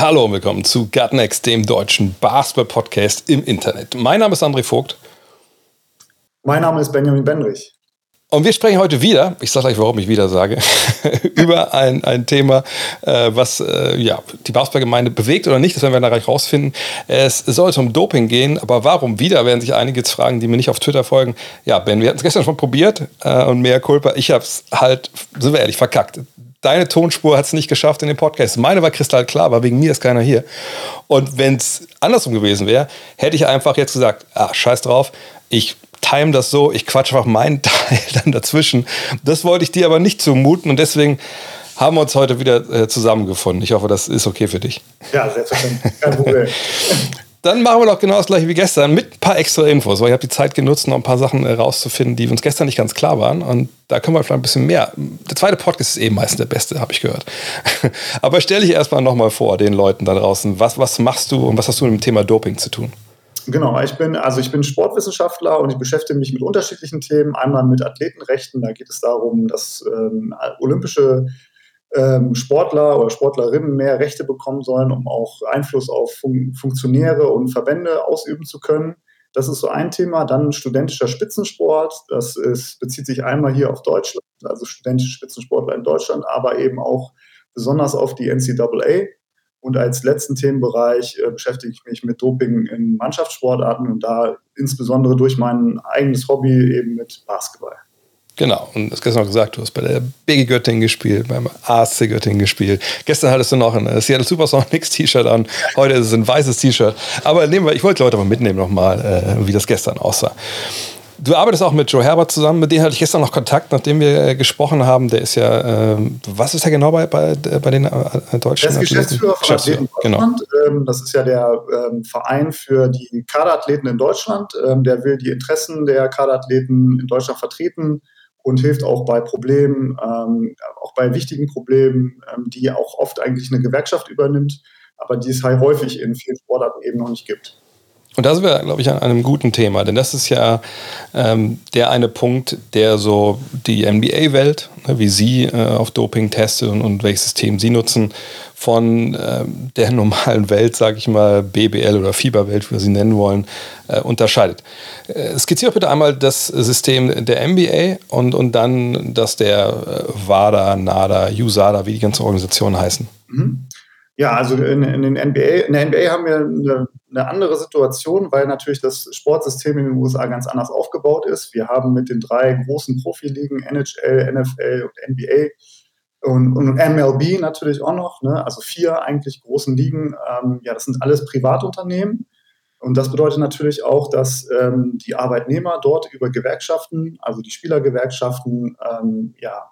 Hallo und willkommen zu Gutnext, dem deutschen Basketball-Podcast im Internet. Mein Name ist André Vogt Mein Name ist Benjamin Benrich. und wir sprechen heute wieder, ich sage gleich, warum ich wieder sage, über ein, ein Thema, äh, was äh, ja, die Basketballgemeinde bewegt oder nicht, das werden wir dann gleich rausfinden. Es sollte um Doping gehen, aber warum wieder, werden sich einige jetzt fragen, die mir nicht auf Twitter folgen. Ja, Ben, wir hatten es gestern schon probiert äh, und mehr Culpa, ich habe es halt, sind wir ehrlich, verkackt. Deine Tonspur hat es nicht geschafft in dem Podcast. Meine war kristallklar, aber wegen mir ist keiner hier. Und wenn es andersrum gewesen wäre, hätte ich einfach jetzt gesagt, ah, scheiß drauf, ich time das so, ich quatsch einfach meinen Teil dann dazwischen. Das wollte ich dir aber nicht zumuten und deswegen haben wir uns heute wieder äh, zusammengefunden. Ich hoffe, das ist okay für dich. Ja, selbstverständlich. Kein Problem. Dann machen wir doch genau das gleiche wie gestern mit ein paar extra Infos, weil ich habe die Zeit genutzt, noch ein paar Sachen äh, rauszufinden, die uns gestern nicht ganz klar waren. Und da können wir vielleicht ein bisschen mehr. Der zweite Podcast ist eben meistens der beste, habe ich gehört. Aber stell dich erstmal nochmal vor, den Leuten da draußen. Was, was machst du und was hast du mit dem Thema Doping zu tun? Genau, ich bin, also ich bin Sportwissenschaftler und ich beschäftige mich mit unterschiedlichen Themen. Einmal mit Athletenrechten, da geht es darum, dass ähm, olympische ähm, Sportler oder Sportlerinnen mehr Rechte bekommen sollen, um auch Einfluss auf Fun Funktionäre und Verbände ausüben zu können. Das ist so ein Thema. Dann studentischer Spitzensport. Das ist, bezieht sich einmal hier auf Deutschland, also studentische Spitzensportler in Deutschland, aber eben auch besonders auf die NCAA. Und als letzten Themenbereich äh, beschäftige ich mich mit Doping in Mannschaftssportarten und da insbesondere durch mein eigenes Hobby eben mit Basketball. Genau, und das gestern noch gesagt, du hast bei der BG Göttingen gespielt, beim ASC Göttingen gespielt. Gestern hattest du noch ein äh, Seattle Supersonics T-Shirt an, heute ist es ein weißes T-Shirt. Aber nehmen wir, ich wollte Leute mal mitnehmen nochmal, äh, wie das gestern aussah. Du arbeitest auch mit Joe Herbert zusammen, mit dem hatte ich gestern noch Kontakt, nachdem wir äh, gesprochen haben. Der ist ja, ähm, was ist er genau bei, bei, bei den äh, deutschen Der ist Geschäftsführer von Athleten genau. Deutschland. Ähm, das ist ja der ähm, Verein für die Kaderathleten in Deutschland. Ähm, der will die Interessen der Kaderathleten in Deutschland vertreten und hilft auch bei Problemen, ähm, auch bei wichtigen Problemen, ähm, die auch oft eigentlich eine Gewerkschaft übernimmt, aber die es halt häufig in vielen Sportarten eben noch nicht gibt. Und da sind wir, glaube ich, an einem guten Thema, denn das ist ja ähm, der eine Punkt, der so die NBA-Welt, ne, wie sie äh, auf Doping testet und, und, welches System sie nutzen, von äh, der normalen Welt, sage ich mal, BBL oder Fieberwelt, wie wir sie nennen wollen, äh, unterscheidet. Äh, skizziere bitte einmal das System der NBA und, und dann das der äh, WADA, NADA, USADA, wie die ganzen Organisationen heißen. Mhm. Ja, also in, in, den NBA, in der NBA haben wir eine, eine, andere Situation, weil natürlich das Sportsystem in den USA ganz anders aufgebaut ist. Wir haben mit den drei großen Profiligen, NHL, NFL und NBA und, und MLB natürlich auch noch, ne? also vier eigentlich großen Ligen, ähm, ja, das sind alles Privatunternehmen. Und das bedeutet natürlich auch, dass ähm, die Arbeitnehmer dort über Gewerkschaften, also die Spielergewerkschaften, ähm, ja,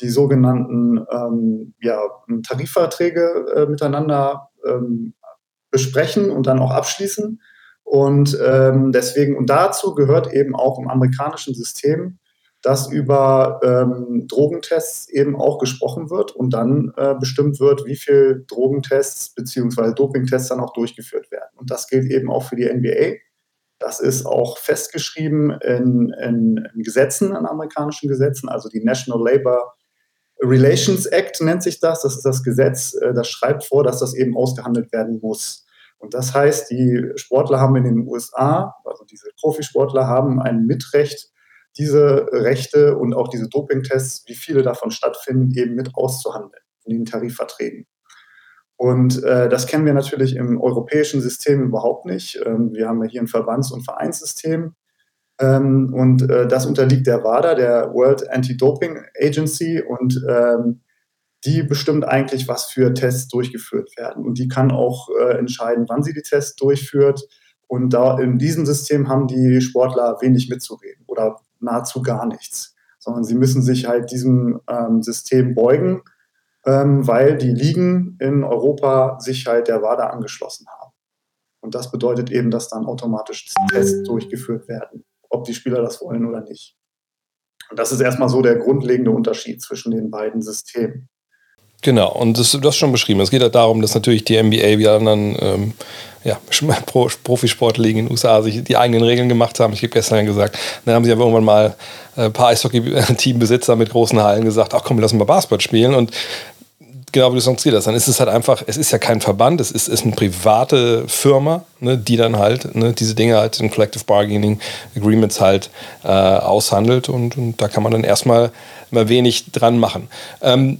die sogenannten ähm, ja, Tarifverträge äh, miteinander ähm, besprechen und dann auch abschließen. Und ähm, deswegen, und dazu gehört eben auch im amerikanischen System, dass über ähm, Drogentests eben auch gesprochen wird und dann äh, bestimmt wird, wie viel Drogentests bzw. Dopingtests dann auch durchgeführt werden. Und das gilt eben auch für die NBA. Das ist auch festgeschrieben in, in, in Gesetzen, in amerikanischen Gesetzen, also die National Labor Relations Act nennt sich das. Das ist das Gesetz, äh, das schreibt vor, dass das eben ausgehandelt werden muss. Und das heißt, die Sportler haben in den USA, also diese Profisportler haben ein Mitrecht, diese Rechte und auch diese Dopingtests, wie viele davon stattfinden, eben mit auszuhandeln in den Tarifverträgen. Und äh, das kennen wir natürlich im europäischen System überhaupt nicht. Ähm, wir haben ja hier ein Verbands- und Vereinssystem. Ähm, und äh, das unterliegt der WADA, der World Anti-Doping Agency. Und ähm, die bestimmt eigentlich, was für Tests durchgeführt werden. Und die kann auch äh, entscheiden, wann sie die Tests durchführt. Und da in diesem System haben die Sportler wenig mitzureden oder nahezu gar nichts, sondern sie müssen sich halt diesem ähm, System beugen, ähm, weil die Ligen in Europa sich halt der WADA angeschlossen haben. Und das bedeutet eben, dass dann automatisch Tests durchgeführt werden, ob die Spieler das wollen oder nicht. Und das ist erstmal so der grundlegende Unterschied zwischen den beiden Systemen. Genau, und das, du hast schon beschrieben. Es geht halt darum, dass natürlich die NBA wie anderen ähm, ja, Pro, Profisportligen in den USA sich die eigenen Regeln gemacht haben. Ich habe gestern gesagt, dann haben sie ja irgendwann mal äh, ein paar Eishockey-Teambesitzer mit großen Hallen gesagt, ach komm, lassen mal Basketball spielen. Und genau wie du sonst hast, dann ist es halt einfach, es ist ja kein Verband, es ist, ist eine private Firma, ne, die dann halt ne, diese Dinge halt in Collective Bargaining Agreements halt äh, aushandelt und, und, da kann man dann erstmal mal wenig dran machen. Ähm,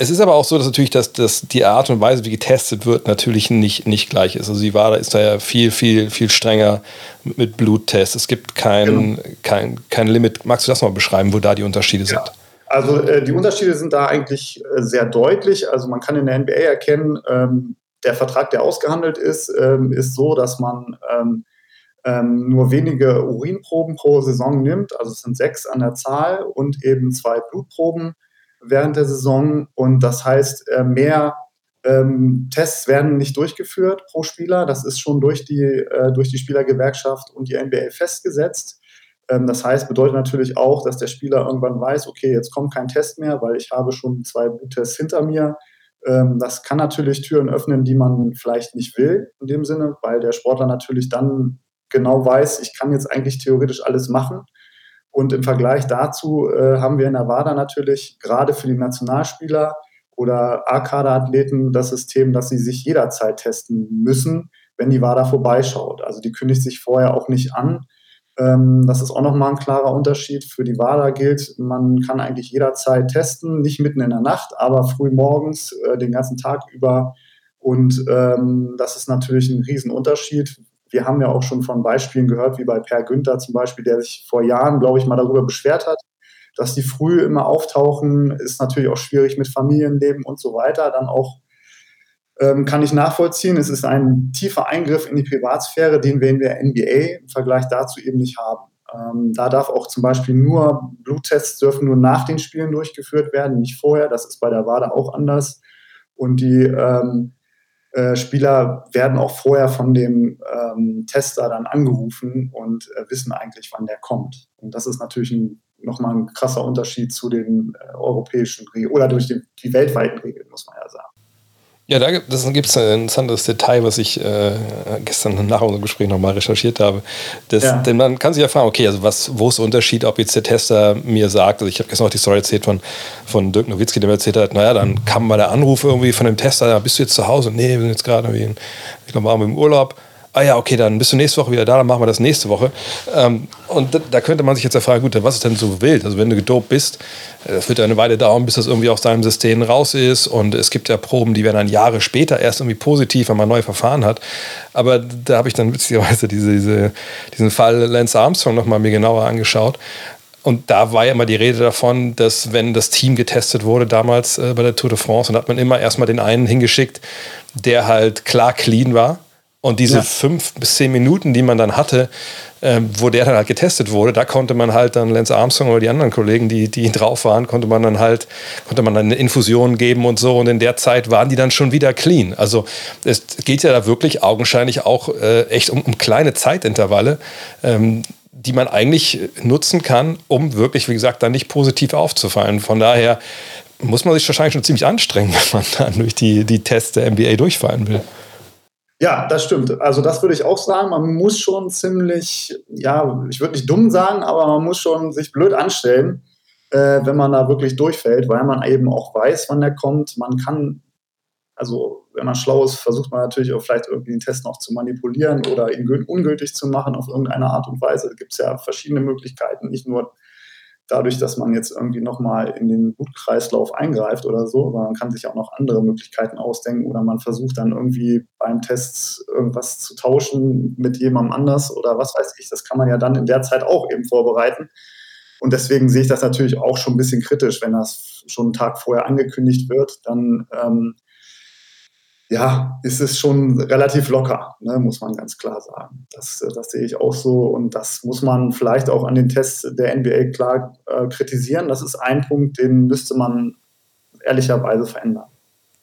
es ist aber auch so, dass natürlich dass, dass die Art und Weise, wie getestet wird, natürlich nicht, nicht gleich ist. Also die WADA ist da ja viel, viel, viel strenger mit Bluttests. Es gibt kein, genau. kein, kein Limit. Magst du das mal beschreiben, wo da die Unterschiede ja. sind? Also äh, die Unterschiede sind da eigentlich äh, sehr deutlich. Also man kann in der NBA erkennen, ähm, der Vertrag, der ausgehandelt ist, ähm, ist so, dass man ähm, ähm nur wenige Urinproben pro Saison nimmt. Also es sind sechs an der Zahl und eben zwei Blutproben während der Saison. Und das heißt, äh, mehr ähm, Tests werden nicht durchgeführt pro Spieler. Das ist schon durch die, äh, durch die Spielergewerkschaft und die NBA festgesetzt. Ähm, das heißt, bedeutet natürlich auch, dass der Spieler irgendwann weiß, okay, jetzt kommt kein Test mehr, weil ich habe schon zwei Bluttests hinter mir. Ähm, das kann natürlich Türen öffnen, die man vielleicht nicht will in dem Sinne, weil der Sportler natürlich dann genau weiß, ich kann jetzt eigentlich theoretisch alles machen und im Vergleich dazu äh, haben wir in der WADA natürlich gerade für die Nationalspieler oder A-Kader-Athleten das System, dass sie sich jederzeit testen müssen, wenn die WADA vorbeischaut. Also die kündigt sich vorher auch nicht an. Ähm, das ist auch nochmal ein klarer Unterschied. Für die WADA gilt, man kann eigentlich jederzeit testen, nicht mitten in der Nacht, aber früh morgens, äh, den ganzen Tag über. Und ähm, das ist natürlich ein Riesenunterschied, wir haben ja auch schon von Beispielen gehört, wie bei Per Günther zum Beispiel, der sich vor Jahren, glaube ich, mal darüber beschwert hat, dass die früh immer auftauchen, ist natürlich auch schwierig mit Familienleben und so weiter. Dann auch ähm, kann ich nachvollziehen, es ist ein tiefer Eingriff in die Privatsphäre, den wir in der NBA im Vergleich dazu eben nicht haben. Ähm, da darf auch zum Beispiel nur Bluttests dürfen nur nach den Spielen durchgeführt werden, nicht vorher. Das ist bei der WADA auch anders. Und die ähm, äh, Spieler werden auch vorher von dem ähm, Tester dann angerufen und äh, wissen eigentlich, wann der kommt. Und das ist natürlich ein, nochmal ein krasser Unterschied zu den äh, europäischen Regeln oder durch die, die weltweiten Regeln, muss man ja sagen. Ja, da gibt es ein interessantes Detail, was ich äh, gestern nach unserem Gespräch nochmal recherchiert habe. Das, ja. Denn man kann sich ja fragen, okay, also was, wo ist der Unterschied, ob jetzt der Tester mir sagt, also ich habe gestern noch die Story erzählt von, von Dirk Nowitzki, der mir erzählt hat, naja, dann kam mal der Anruf irgendwie von dem Tester, bist du jetzt zu Hause? Nee, wir sind jetzt gerade irgendwie, in, ich glaube, waren wir im Urlaub ah ja, okay, dann bist du nächste Woche wieder da, dann machen wir das nächste Woche. Ähm, und da, könnte man sich jetzt ja fragen, gut, was ist denn so wild? Also wenn du gedopt bist, äh, das wird ja eine Weile dauern, bis das irgendwie aus deinem System raus ist. Und es gibt ja Proben, die werden dann Jahre später erst irgendwie positiv, wenn man neue Verfahren hat. Aber da habe ich dann witzigerweise diese, diese, diesen Fall Lance Armstrong nochmal mir genauer angeschaut. Und da war ja immer die Rede davon, dass wenn das Team getestet wurde damals äh, bei der Tour de France, dann hat man immer erstmal den einen hingeschickt, der halt klar clean war und diese ja. fünf bis zehn Minuten, die man dann hatte, ähm, wo der dann halt getestet wurde, da konnte man halt dann Lance Armstrong oder die anderen Kollegen, die, die drauf waren, konnte man dann halt, konnte man dann eine Infusion geben und so. Und in der Zeit waren die dann schon wieder clean. Also es geht ja da wirklich augenscheinlich auch äh, echt um, um, kleine Zeitintervalle. Ähm, die man eigentlich nutzen kann, um wirklich, wie gesagt, dann nicht positiv aufzufallen. Von daher muss man sich wahrscheinlich schon ziemlich anstrengen, wenn man dann durch die, die Tests der NBA durchfallen will. Ja, das stimmt. Also das würde ich auch sagen. Man muss schon ziemlich, ja, ich würde nicht dumm sagen, aber man muss schon sich blöd anstellen, äh, wenn man da wirklich durchfällt, weil man eben auch weiß, wann der kommt. Man kann, also wenn man schlau ist, versucht man natürlich auch vielleicht irgendwie den Test noch zu manipulieren oder ihn ungültig zu machen auf irgendeine Art und Weise. Da gibt es ja verschiedene Möglichkeiten, nicht nur dadurch, dass man jetzt irgendwie nochmal in den Blutkreislauf eingreift oder so, aber man kann sich auch noch andere Möglichkeiten ausdenken oder man versucht dann irgendwie beim Test irgendwas zu tauschen mit jemandem anders oder was weiß ich. Das kann man ja dann in der Zeit auch eben vorbereiten. Und deswegen sehe ich das natürlich auch schon ein bisschen kritisch, wenn das schon einen Tag vorher angekündigt wird, dann ähm, ja, ist es schon relativ locker, ne, muss man ganz klar sagen. Das, äh, das sehe ich auch so und das muss man vielleicht auch an den Tests der NBA klar äh, kritisieren. Das ist ein Punkt, den müsste man ehrlicherweise verändern.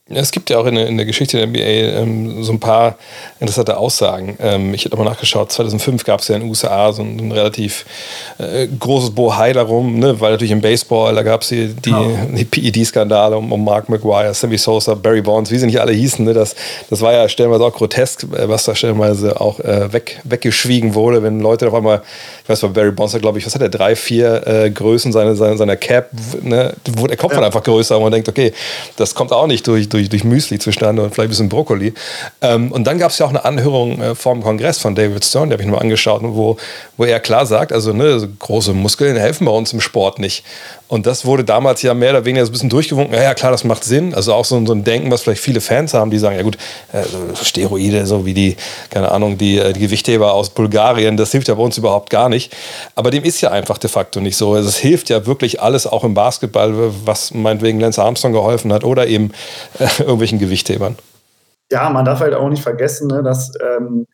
Es gibt ja auch in der, in der Geschichte der NBA ähm, so ein paar interessante Aussagen. Ähm, ich habe nochmal nachgeschaut, 2005 gab es ja in den USA so ein, ein relativ äh, großes Bohai darum, ne? weil natürlich im Baseball, da gab es die, die, oh. die PED-Skandale um, um Mark McGuire, Sammy Sosa, Barry Bonds, wie sie nicht alle hießen. Ne? Das, das war ja stellenweise auch grotesk, äh, was da stellenweise auch äh, weg, weggeschwiegen wurde, wenn Leute auf einmal, ich weiß nicht, Barry Bonds glaube ich, was hat er, drei, vier äh, Größen seiner, seiner, seiner Cap, ne? der Kopf ja. dann einfach größer und man denkt, okay, das kommt auch nicht durch durch, durch Müsli zustande und vielleicht ein bisschen Brokkoli. Ähm, und dann gab es ja auch eine Anhörung äh, vor dem Kongress von David Stone, der habe ich mir angeschaut, wo, wo er klar sagt, also ne, große Muskeln helfen bei uns im Sport nicht. Und das wurde damals ja mehr oder weniger so ein bisschen durchgewunken. Ja, ja, klar, das macht Sinn. Also auch so, so ein Denken, was vielleicht viele Fans haben, die sagen, ja gut, äh, Steroide, so wie die, keine Ahnung, die, äh, die Gewichtheber aus Bulgarien, das hilft ja bei uns überhaupt gar nicht. Aber dem ist ja einfach de facto nicht so. Also es hilft ja wirklich alles, auch im Basketball, was meinetwegen Lance Armstrong geholfen hat oder eben äh, irgendwelchen Gewichthebern. Ja, man darf halt auch nicht vergessen, ne, dass ähm,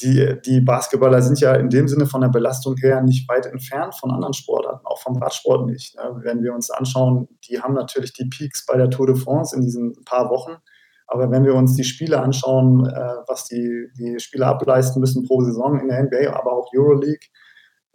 die, die Basketballer sind ja in dem Sinne von der Belastung her nicht weit entfernt von anderen Sportarten, auch vom Radsport nicht. Ne? Wenn wir uns anschauen, die haben natürlich die Peaks bei der Tour de France in diesen paar Wochen. Aber wenn wir uns die Spiele anschauen, äh, was die, die Spieler ableisten müssen pro Saison in der NBA, aber auch Euroleague,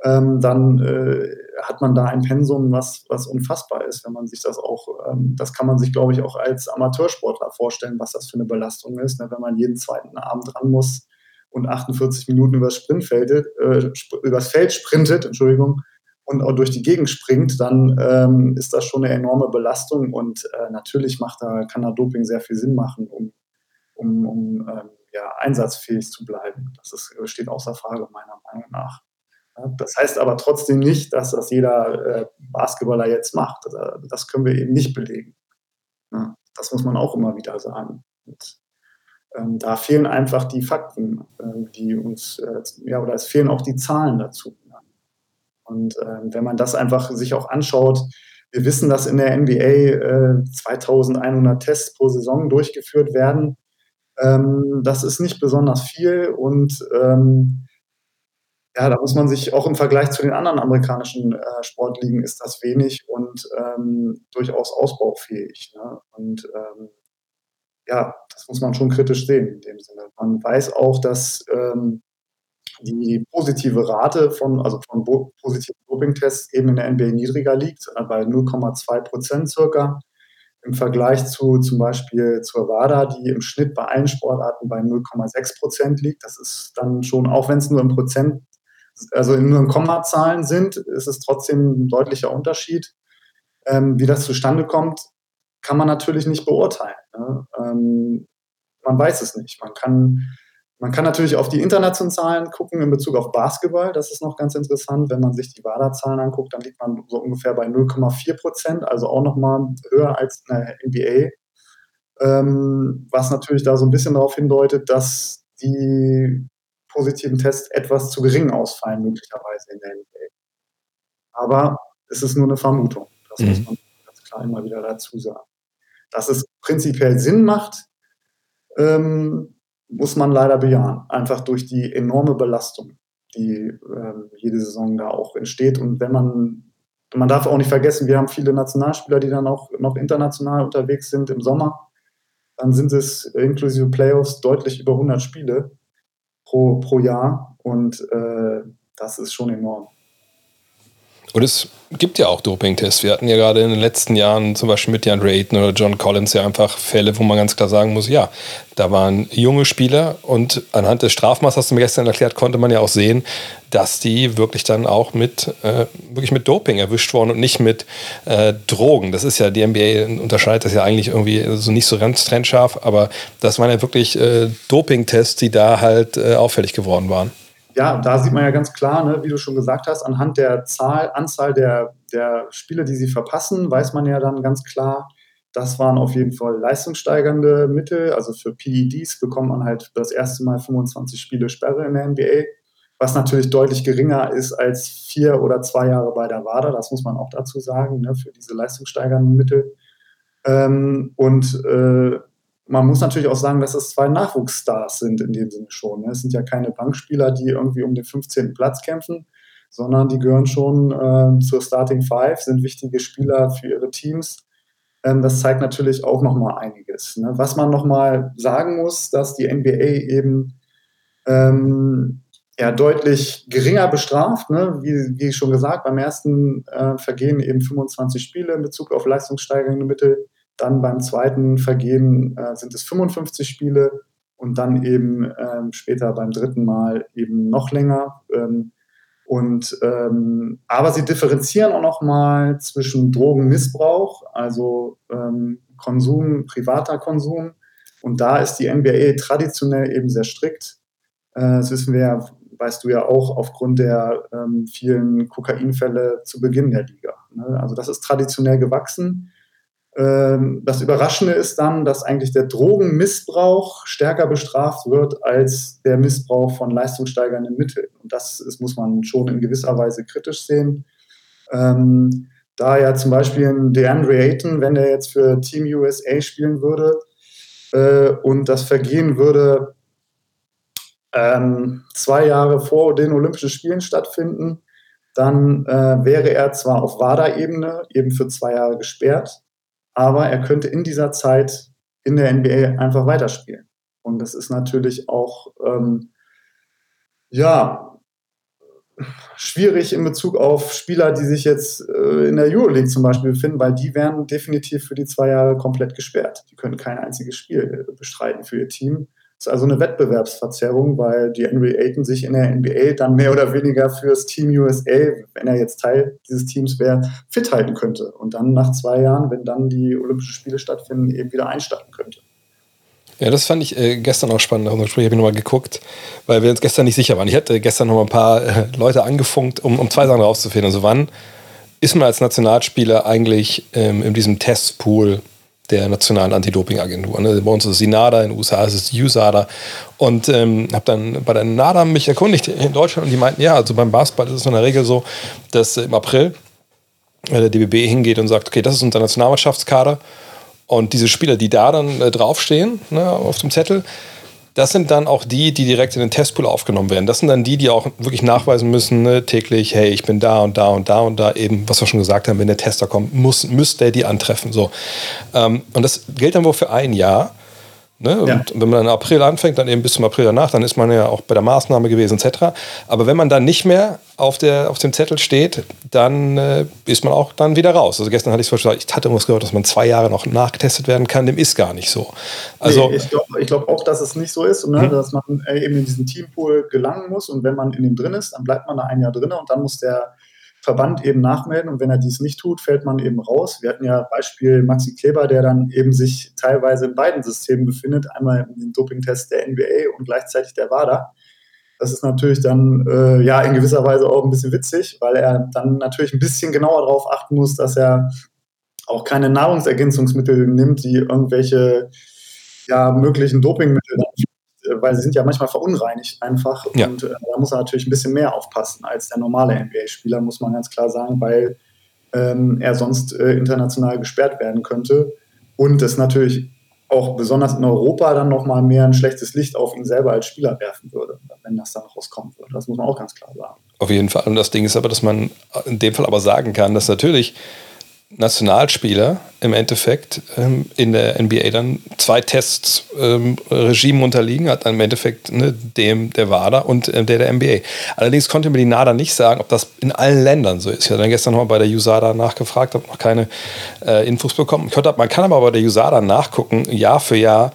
ähm, dann äh, hat man da ein Pensum, was, was unfassbar ist, wenn man sich das auch, ähm, das kann man sich, glaube ich, auch als Amateursportler vorstellen, was das für eine Belastung ist, ne? wenn man jeden zweiten Abend dran muss und 48 Minuten übers, Sprintfeld, äh, übers Feld sprintet, Entschuldigung, und auch durch die Gegend springt, dann ähm, ist das schon eine enorme Belastung und äh, natürlich macht da, kann da Doping sehr viel Sinn machen, um, um, um ähm, ja, einsatzfähig zu bleiben. Das ist, steht außer Frage meiner Meinung nach. Das heißt aber trotzdem nicht, dass das jeder äh, Basketballer jetzt macht. Das können wir eben nicht belegen. Das muss man auch immer wieder sagen. Und ähm, da fehlen einfach die Fakten, äh, die uns, äh, ja, oder es fehlen auch die Zahlen dazu. Und äh, wenn man das einfach sich auch anschaut, wir wissen, dass in der NBA 2100 äh, Tests pro Saison durchgeführt werden. Ähm, das ist nicht besonders viel und ähm, ja, da muss man sich auch im Vergleich zu den anderen amerikanischen äh, Sportligen ist das wenig und ähm, durchaus ausbaufähig. Ne? Und ähm, ja, das muss man schon kritisch sehen in dem Sinne. Man weiß auch, dass ähm, die positive Rate von, also von positiven Dopingtests eben in der NBA niedriger liegt, bei 0,2 Prozent circa. Im Vergleich zu zum Beispiel zur WADA, die im Schnitt bei allen Sportarten bei 0,6 Prozent liegt. Das ist dann schon, auch wenn es nur im Prozent, also nur in Kommazahlen sind, ist es trotzdem ein deutlicher Unterschied. Ähm, wie das zustande kommt, kann man natürlich nicht beurteilen. Ne? Ähm, man weiß es nicht. Man kann, man kann natürlich auf die internationalen Zahlen gucken in Bezug auf Basketball. Das ist noch ganz interessant. Wenn man sich die WADA-Zahlen anguckt, dann liegt man so ungefähr bei 0,4 Prozent, also auch nochmal höher als in der NBA. Ähm, was natürlich da so ein bisschen darauf hindeutet, dass die positiven Tests etwas zu gering ausfallen, möglicherweise in der NBA. Aber es ist nur eine Vermutung. Das mhm. muss man ganz klar immer wieder dazu sagen. Dass es prinzipiell Sinn macht, ähm, muss man leider bejahen. Einfach durch die enorme Belastung, die ähm, jede Saison da auch entsteht. Und wenn man, man darf auch nicht vergessen, wir haben viele Nationalspieler, die dann auch noch international unterwegs sind im Sommer. Dann sind es inklusive Playoffs deutlich über 100 Spiele pro, pro Jahr. Und äh, das ist schon enorm. Und es gibt ja auch Dopingtests. Wir hatten ja gerade in den letzten Jahren zum Beispiel mit Jan Rayton oder John Collins ja einfach Fälle, wo man ganz klar sagen muss, ja, da waren junge Spieler und anhand des Strafmaßes, hast du mir gestern erklärt, konnte man ja auch sehen, dass die wirklich dann auch mit, äh, wirklich mit Doping erwischt wurden und nicht mit äh, Drogen. Das ist ja, die NBA unterscheidet das ja eigentlich irgendwie so nicht so ganz trennscharf, aber das waren ja wirklich äh, Dopingtests, die da halt äh, auffällig geworden waren ja, da sieht man ja ganz klar, ne, wie du schon gesagt hast, anhand der Zahl, Anzahl der, der Spiele, die sie verpassen, weiß man ja dann ganz klar, das waren auf jeden Fall leistungssteigernde Mittel. Also für PEDs bekommt man halt das erste Mal 25 Spiele Sperre in der NBA, was natürlich deutlich geringer ist als vier oder zwei Jahre bei der WADA. Das muss man auch dazu sagen, ne, für diese leistungssteigernden Mittel. Ähm, und äh, man muss natürlich auch sagen, dass es zwei Nachwuchsstars sind in dem Sinne schon. Ne? Es sind ja keine Bankspieler, die irgendwie um den 15. Platz kämpfen, sondern die gehören schon äh, zur Starting Five, sind wichtige Spieler für ihre Teams. Ähm, das zeigt natürlich auch nochmal einiges. Ne? Was man nochmal sagen muss, dass die NBA eben ähm, ja, deutlich geringer bestraft. Ne? Wie, wie schon gesagt, beim ersten äh, Vergehen eben 25 Spiele in Bezug auf leistungssteigernde Mittel. Dann beim zweiten Vergehen äh, sind es 55 Spiele und dann eben ähm, später beim dritten Mal eben noch länger. Ähm, und, ähm, aber sie differenzieren auch nochmal zwischen Drogenmissbrauch, also ähm, Konsum, privater Konsum. Und da ist die NBA traditionell eben sehr strikt. Äh, das wissen wir ja, weißt du ja auch, aufgrund der ähm, vielen Kokainfälle zu Beginn der Liga. Ne? Also das ist traditionell gewachsen. Ähm, das Überraschende ist dann, dass eigentlich der Drogenmissbrauch stärker bestraft wird als der Missbrauch von leistungssteigernden Mitteln. Und das ist, muss man schon in gewisser Weise kritisch sehen. Ähm, da ja zum Beispiel ein DeAndre Ayton, wenn er jetzt für Team USA spielen würde äh, und das Vergehen würde ähm, zwei Jahre vor den Olympischen Spielen stattfinden, dann äh, wäre er zwar auf WADA-Ebene eben für zwei Jahre gesperrt, aber er könnte in dieser Zeit in der NBA einfach weiterspielen. Und das ist natürlich auch, ähm, ja, schwierig in Bezug auf Spieler, die sich jetzt äh, in der Euroleague zum Beispiel befinden, weil die werden definitiv für die zwei Jahre komplett gesperrt. Die können kein einziges Spiel bestreiten für ihr Team. Das ist also eine Wettbewerbsverzerrung, weil die Henry Ayton sich in der NBA dann mehr oder weniger fürs Team USA, wenn er jetzt Teil dieses Teams wäre, fit halten könnte. Und dann nach zwei Jahren, wenn dann die Olympischen Spiele stattfinden, eben wieder einsteigen könnte. Ja, das fand ich äh, gestern auch spannend. Ich habe nochmal geguckt, weil wir uns gestern nicht sicher waren. Ich hatte gestern noch mal ein paar äh, Leute angefunkt, um, um zwei Sachen rauszufinden. Also wann ist man als Nationalspieler eigentlich ähm, in diesem Testpool der nationalen Anti-Doping-Agentur. Ne? Bei uns ist es die NADA, in den USA ist es die USADA. Und ähm, habe dann bei der NADA mich erkundigt in Deutschland und die meinten, ja, also beim Basketball ist es in der Regel so, dass im April äh, der DBB hingeht und sagt, okay, das ist unser Nationalmannschaftskader und diese Spieler, die da dann äh, draufstehen ne, auf dem Zettel, das sind dann auch die, die direkt in den Testpool aufgenommen werden. Das sind dann die, die auch wirklich nachweisen müssen, ne, täglich, hey, ich bin da und da und da und da, eben, was wir schon gesagt haben, wenn der Tester kommt, muss, müsste der die antreffen. So. Ähm, und das gilt dann wohl für ein Jahr. Ne? Und ja. wenn man im April anfängt, dann eben bis zum April danach, dann ist man ja auch bei der Maßnahme gewesen etc. Aber wenn man dann nicht mehr auf, der, auf dem Zettel steht, dann äh, ist man auch dann wieder raus. Also gestern hatte ich zum Beispiel, ich hatte irgendwas gehört, dass man zwei Jahre noch nachgetestet werden kann, dem ist gar nicht so. Also, nee, ich glaube glaub auch, dass es nicht so ist, ne? Hm. dass man äh, eben in diesen Teampool gelangen muss und wenn man in dem drin ist, dann bleibt man da ein Jahr drin und dann muss der Verband eben nachmelden und wenn er dies nicht tut, fällt man eben raus. Wir hatten ja Beispiel Maxi Kleber, der dann eben sich teilweise in beiden Systemen befindet, einmal im Dopingtest der NBA und gleichzeitig der WADA. Das ist natürlich dann äh, ja in gewisser Weise auch ein bisschen witzig, weil er dann natürlich ein bisschen genauer darauf achten muss, dass er auch keine Nahrungsergänzungsmittel nimmt, die irgendwelche ja, möglichen Dopingmittel weil sie sind ja manchmal verunreinigt einfach. Ja. Und äh, da muss er natürlich ein bisschen mehr aufpassen als der normale NBA-Spieler, muss man ganz klar sagen, weil ähm, er sonst äh, international gesperrt werden könnte. Und das natürlich auch besonders in Europa dann nochmal mehr ein schlechtes Licht auf ihn selber als Spieler werfen würde, wenn das dann rauskommen würde. Das muss man auch ganz klar sagen. Auf jeden Fall. Und das Ding ist aber, dass man in dem Fall aber sagen kann, dass natürlich Nationalspieler im Endeffekt ähm, in der NBA dann zwei Tests ähm, unterliegen, hat im Endeffekt ne, dem der WADA und äh, der der NBA. Allerdings konnte mir die NADA nicht sagen, ob das in allen Ländern so ist. Ich habe dann gestern noch mal bei der USADA nachgefragt, habe noch keine äh, Infos bekommen. Man kann aber bei der USADA nachgucken, Jahr für Jahr,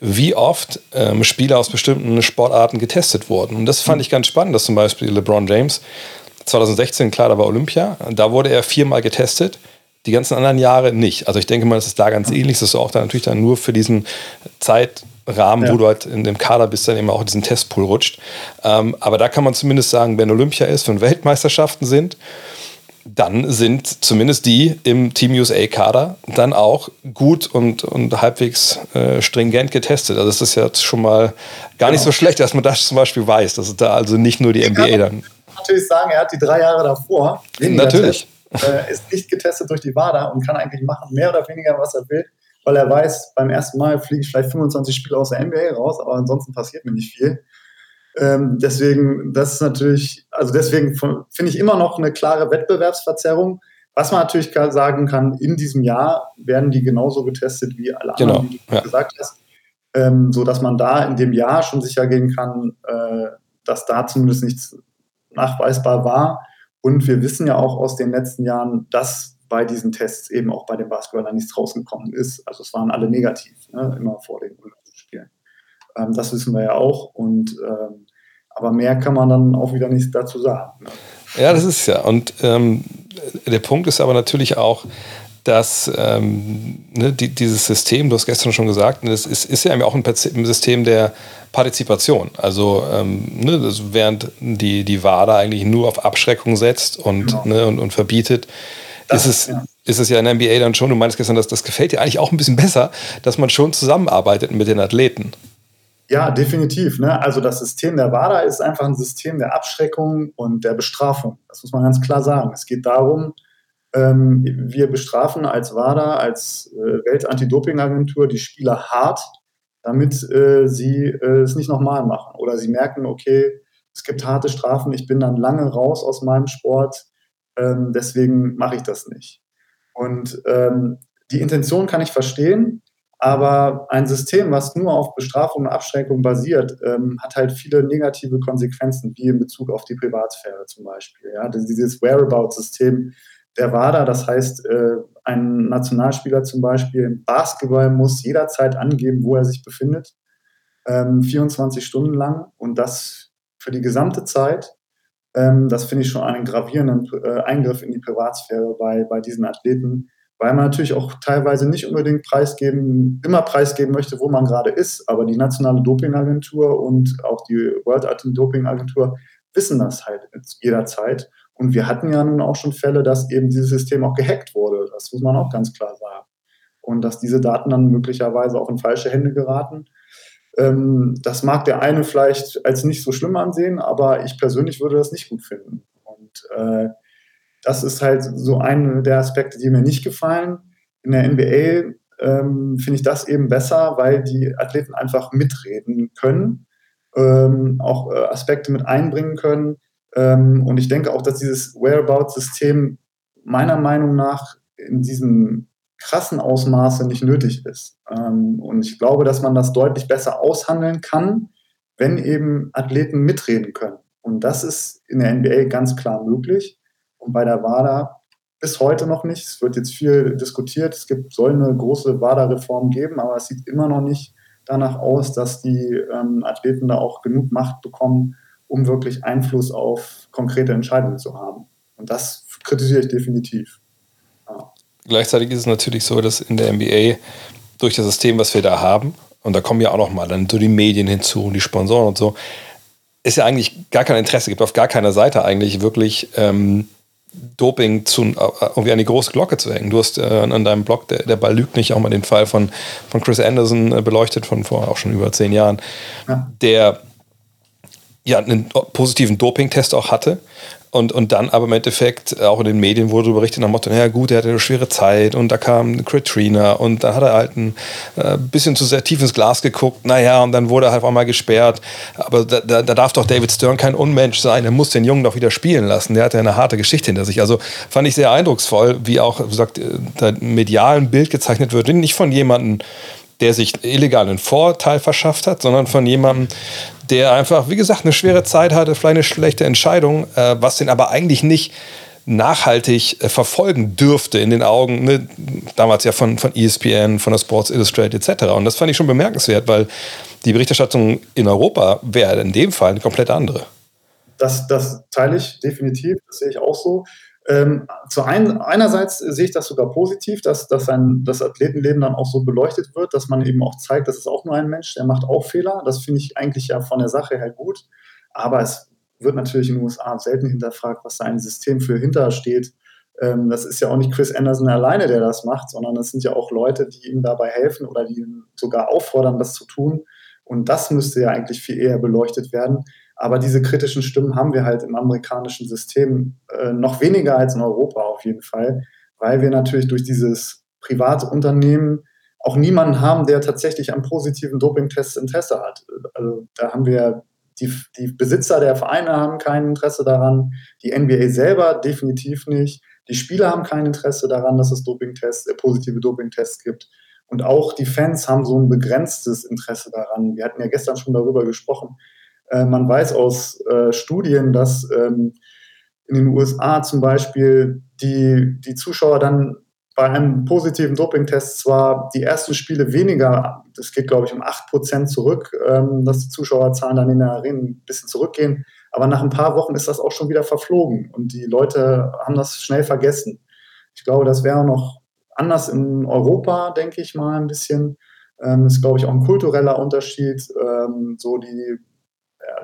wie oft ähm, Spieler aus bestimmten Sportarten getestet wurden. Und das fand ich ganz spannend, dass zum Beispiel LeBron James 2016, klar, da war Olympia, da wurde er viermal getestet die ganzen anderen Jahre nicht. Also ich denke mal, das ist da ganz ähnlich. Das ist auch dann natürlich dann nur für diesen Zeitrahmen, ja. wo du halt in dem Kader bist, dann eben auch diesen Testpool rutscht. Ähm, aber da kann man zumindest sagen, wenn Olympia ist, wenn Weltmeisterschaften sind, dann sind zumindest die im Team USA-Kader dann auch gut und, und halbwegs äh, stringent getestet. Also das ist ja schon mal gar genau. nicht so schlecht, dass man das zum Beispiel weiß, dass es da also nicht nur die ich NBA dann. Natürlich sagen, er hat die drei Jahre davor. Natürlich äh, ist nicht getestet durch die WADA und kann eigentlich machen, mehr oder weniger, was er will, weil er weiß, beim ersten Mal fliege ich vielleicht 25 Spiele aus der NBA raus, aber ansonsten passiert mir nicht viel. Ähm, deswegen, das ist natürlich, also deswegen finde ich immer noch eine klare Wettbewerbsverzerrung, Was man natürlich sagen kann, in diesem Jahr werden die genauso getestet wie alle genau, anderen, die du ja. gesagt hast, ähm, so dass man da in dem Jahr schon sicher gehen kann, äh, dass da zumindest nichts nachweisbar war. Und wir wissen ja auch aus den letzten Jahren, dass bei diesen Tests eben auch bei den Basketballern nichts rausgekommen ist. Also es waren alle negativ, ne, immer vor den Spielen. Ähm, das wissen wir ja auch. Und ähm, aber mehr kann man dann auch wieder nicht dazu sagen. Ne? Ja, das ist ja. Und ähm, der Punkt ist aber natürlich auch, dass ähm, ne, die, dieses System, du hast gestern schon gesagt, das ist, ist ja auch ein, ein System der Partizipation. Also ähm, ne, während die, die WADA eigentlich nur auf Abschreckung setzt und, genau. ne, und, und verbietet, das, ist, es, ja. ist es ja in der NBA dann schon, du meinst gestern, dass das gefällt dir eigentlich auch ein bisschen besser, dass man schon zusammenarbeitet mit den Athleten. Ja, definitiv. Ne? Also das System der WADA ist einfach ein System der Abschreckung und der Bestrafung. Das muss man ganz klar sagen. Es geht darum, ähm, wir bestrafen als WADA, als äh, Welt-Anti-Doping-Agentur die Spieler hart, damit äh, sie äh, es nicht nochmal machen. Oder sie merken, okay, es gibt harte Strafen, ich bin dann lange raus aus meinem Sport, ähm, deswegen mache ich das nicht. Und ähm, die Intention kann ich verstehen, aber ein System, was nur auf Bestrafung und Abschreckung basiert, ähm, hat halt viele negative Konsequenzen, wie in Bezug auf die Privatsphäre zum Beispiel. Ja? Dieses Whereabout-System der WADA, das heißt, äh, ein Nationalspieler zum Beispiel im Basketball muss jederzeit angeben, wo er sich befindet, ähm, 24 Stunden lang und das für die gesamte Zeit. Ähm, das finde ich schon einen gravierenden äh, Eingriff in die Privatsphäre bei, bei diesen Athleten, weil man natürlich auch teilweise nicht unbedingt preisgeben, immer preisgeben möchte, wo man gerade ist. Aber die nationale Dopingagentur und auch die World Anti-Doping Agentur wissen das halt jederzeit. Und wir hatten ja nun auch schon Fälle, dass eben dieses System auch gehackt wurde. Das muss man auch ganz klar sagen. Und dass diese Daten dann möglicherweise auch in falsche Hände geraten. Ähm, das mag der eine vielleicht als nicht so schlimm ansehen, aber ich persönlich würde das nicht gut finden. Und äh, das ist halt so einer der Aspekte, die mir nicht gefallen. In der NBA ähm, finde ich das eben besser, weil die Athleten einfach mitreden können, ähm, auch äh, Aspekte mit einbringen können. Ähm, und ich denke auch, dass dieses Whereabout-System meiner Meinung nach in diesem krassen Ausmaße nicht nötig ist. Ähm, und ich glaube, dass man das deutlich besser aushandeln kann, wenn eben Athleten mitreden können. Und das ist in der NBA ganz klar möglich und bei der WADA bis heute noch nicht. Es wird jetzt viel diskutiert. Es gibt, soll eine große WADA-Reform geben, aber es sieht immer noch nicht danach aus, dass die ähm, Athleten da auch genug Macht bekommen, um wirklich Einfluss auf konkrete Entscheidungen zu haben. Und das kritisiere ich definitiv. Ja. Gleichzeitig ist es natürlich so, dass in der NBA durch das System, was wir da haben, und da kommen ja auch noch mal dann so die Medien hinzu und die Sponsoren und so, ist ja eigentlich gar kein Interesse, gibt auf gar keiner Seite eigentlich wirklich ähm, Doping zu, äh, irgendwie an die große Glocke zu hängen. Du hast äh, an deinem Blog, der, der Ball lügt nicht, auch mal den Fall von, von Chris Anderson äh, beleuchtet, von vor auch schon über zehn Jahren, ja. der ja einen positiven Dopingtest auch hatte und, und dann aber im Endeffekt, äh, auch in den Medien wurde darüber berichtet, nach dem Motto, naja gut, er hatte eine schwere Zeit und da kam Katrina und da hat er halt ein äh, bisschen zu sehr tief ins Glas geguckt, naja, und dann wurde er halt auch mal gesperrt. Aber da, da, da, darf doch David Stern kein Unmensch sein, er muss den Jungen doch wieder spielen lassen. Der hat ja eine harte Geschichte hinter sich. Also fand ich sehr eindrucksvoll, wie auch, wie gesagt, äh, da medial ein Bild gezeichnet wird, nicht von jemandem, der sich illegal einen Vorteil verschafft hat, sondern von jemandem, der einfach, wie gesagt, eine schwere Zeit hatte, vielleicht eine schlechte Entscheidung, äh, was den aber eigentlich nicht nachhaltig äh, verfolgen dürfte in den Augen, ne, damals ja von, von ESPN, von der Sports Illustrated etc. Und das fand ich schon bemerkenswert, weil die Berichterstattung in Europa wäre in dem Fall eine komplett andere. Das, das teile ich definitiv, das sehe ich auch so. Ähm, zu ein, einerseits sehe ich das sogar positiv, dass, dass ein, das Athletenleben dann auch so beleuchtet wird, dass man eben auch zeigt, das ist auch nur ein Mensch, der macht auch Fehler. Das finde ich eigentlich ja von der Sache her gut. Aber es wird natürlich in den USA selten hinterfragt, was da ein System für hintersteht. Ähm, das ist ja auch nicht Chris Anderson alleine, der das macht, sondern es sind ja auch Leute, die ihm dabei helfen oder die ihn sogar auffordern, das zu tun. Und das müsste ja eigentlich viel eher beleuchtet werden. Aber diese kritischen Stimmen haben wir halt im amerikanischen System äh, noch weniger als in Europa auf jeden Fall, weil wir natürlich durch dieses Privatunternehmen auch niemanden haben, der tatsächlich am positiven Dopingtest Interesse hat. Also da haben wir die, die Besitzer der Vereine haben kein Interesse daran, die NBA selber definitiv nicht. Die Spieler haben kein Interesse daran, dass es Dopingtests, äh, positive Dopingtests gibt. Und auch die Fans haben so ein begrenztes Interesse daran. Wir hatten ja gestern schon darüber gesprochen. Äh, man weiß aus äh, Studien, dass ähm, in den USA zum Beispiel die, die Zuschauer dann bei einem positiven Dopingtest zwar die ersten Spiele weniger, das geht glaube ich um 8% zurück, ähm, dass die Zuschauerzahlen dann in der Arena ein bisschen zurückgehen, aber nach ein paar Wochen ist das auch schon wieder verflogen und die Leute haben das schnell vergessen. Ich glaube, das wäre noch anders in Europa, denke ich mal, ein bisschen. Ähm, ist, glaube ich, auch ein kultureller Unterschied. Ähm, so die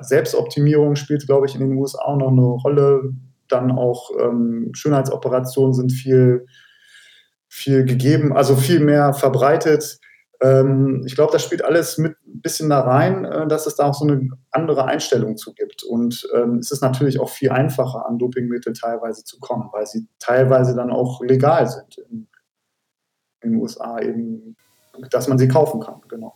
Selbstoptimierung spielt, glaube ich, in den USA auch noch eine Rolle. Dann auch ähm, Schönheitsoperationen sind viel, viel gegeben, also viel mehr verbreitet. Ähm, ich glaube, das spielt alles mit ein bisschen da rein, äh, dass es da auch so eine andere Einstellung zu gibt. Und ähm, es ist natürlich auch viel einfacher, an Dopingmittel teilweise zu kommen, weil sie teilweise dann auch legal sind in, in den USA eben, dass man sie kaufen kann, genau.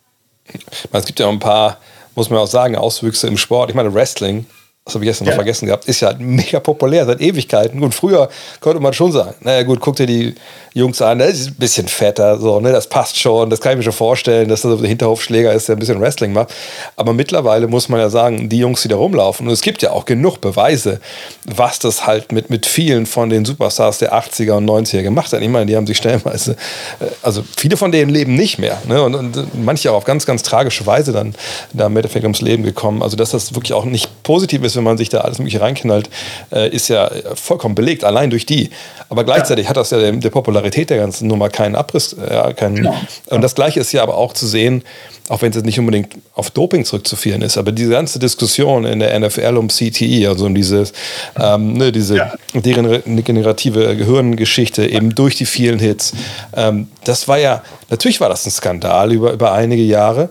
Es gibt ja auch ein paar, muss man auch sagen, Auswüchse im Sport. Ich meine, Wrestling das habe ich gestern ja. noch vergessen gehabt, ist ja mega populär seit Ewigkeiten. Und früher konnte man schon sagen, naja gut, guck dir die Jungs an, der ist ein bisschen fetter, so, ne, das passt schon, das kann ich mir schon vorstellen, dass das ein Hinterhofschläger ist, der ein bisschen Wrestling macht. Aber mittlerweile muss man ja sagen, die Jungs, die da rumlaufen, und es gibt ja auch genug Beweise, was das halt mit, mit vielen von den Superstars der 80er und 90er gemacht hat. Ich meine, die haben sich stellenweise, äh, also viele von denen leben nicht mehr, ne, und, und manche auch auf ganz, ganz tragische Weise dann da im Endeffekt ums Leben gekommen. Also, dass das wirklich auch nicht positiv ist, wenn man sich da alles Mögliche reinknallt, äh, ist ja vollkommen belegt, allein durch die. Aber gleichzeitig ja. hat das ja der, der Popularität der ganzen Nummer keinen Abriss. Ja, keinen, genau. Und das Gleiche ist ja aber auch zu sehen, auch wenn es jetzt nicht unbedingt auf Doping zurückzuführen ist, aber diese ganze Diskussion in der NFL um CTE, also um dieses, ähm, ne, diese ja. degenerative Gehirngeschichte eben durch die vielen Hits, ähm, das war ja, natürlich war das ein Skandal über, über einige Jahre,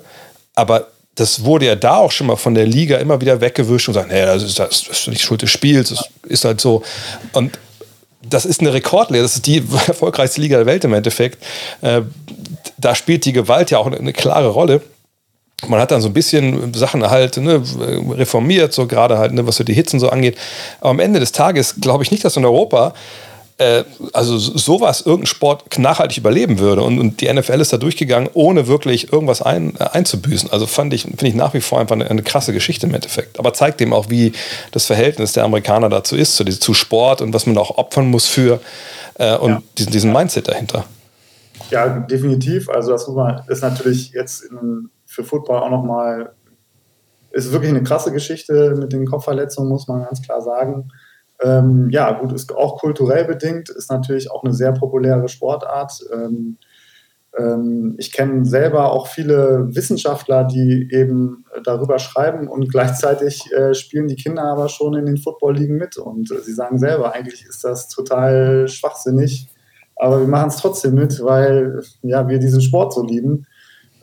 aber das wurde ja da auch schon mal von der Liga immer wieder weggewischt und sagt, naja, das ist, das ist nicht Schuld des Spiels, das ist halt so. Und das ist eine Rekordliga, das ist die erfolgreichste Liga der Welt im Endeffekt. Äh, da spielt die Gewalt ja auch eine, klare Rolle. Man hat dann so ein bisschen Sachen halt ne, reformiert, so gerade halt, ne, was so die Hitzen so angeht. Aber am Ende des Tages glaube ich nicht, dass in Europa äh, also sowas irgendein Sport nachhaltig überleben würde. Und, und, die NFL ist da durchgegangen, ohne wirklich irgendwas ein, äh, einzubüßen. Also fand ich, finde ich nach wie vor einfach eine, eine, krasse Geschichte im Endeffekt. Aber zeigt dem auch, wie das Verhältnis der Amerikaner dazu ist, zu, zu Sport und was man auch opfern muss für äh, und ja. diesen, diesen Mindset dahinter. Ja, definitiv. Also das ist natürlich jetzt in, für Football auch nochmal, ist wirklich eine krasse Geschichte mit den Kopfverletzungen, muss man ganz klar sagen. Ähm, ja, gut, ist auch kulturell bedingt, ist natürlich auch eine sehr populäre Sportart. Ähm, ähm, ich kenne selber auch viele Wissenschaftler, die eben darüber schreiben und gleichzeitig äh, spielen die Kinder aber schon in den Football-Ligen mit. Und äh, sie sagen selber, eigentlich ist das total schwachsinnig, aber wir machen es trotzdem mit, weil ja, wir diesen Sport so lieben.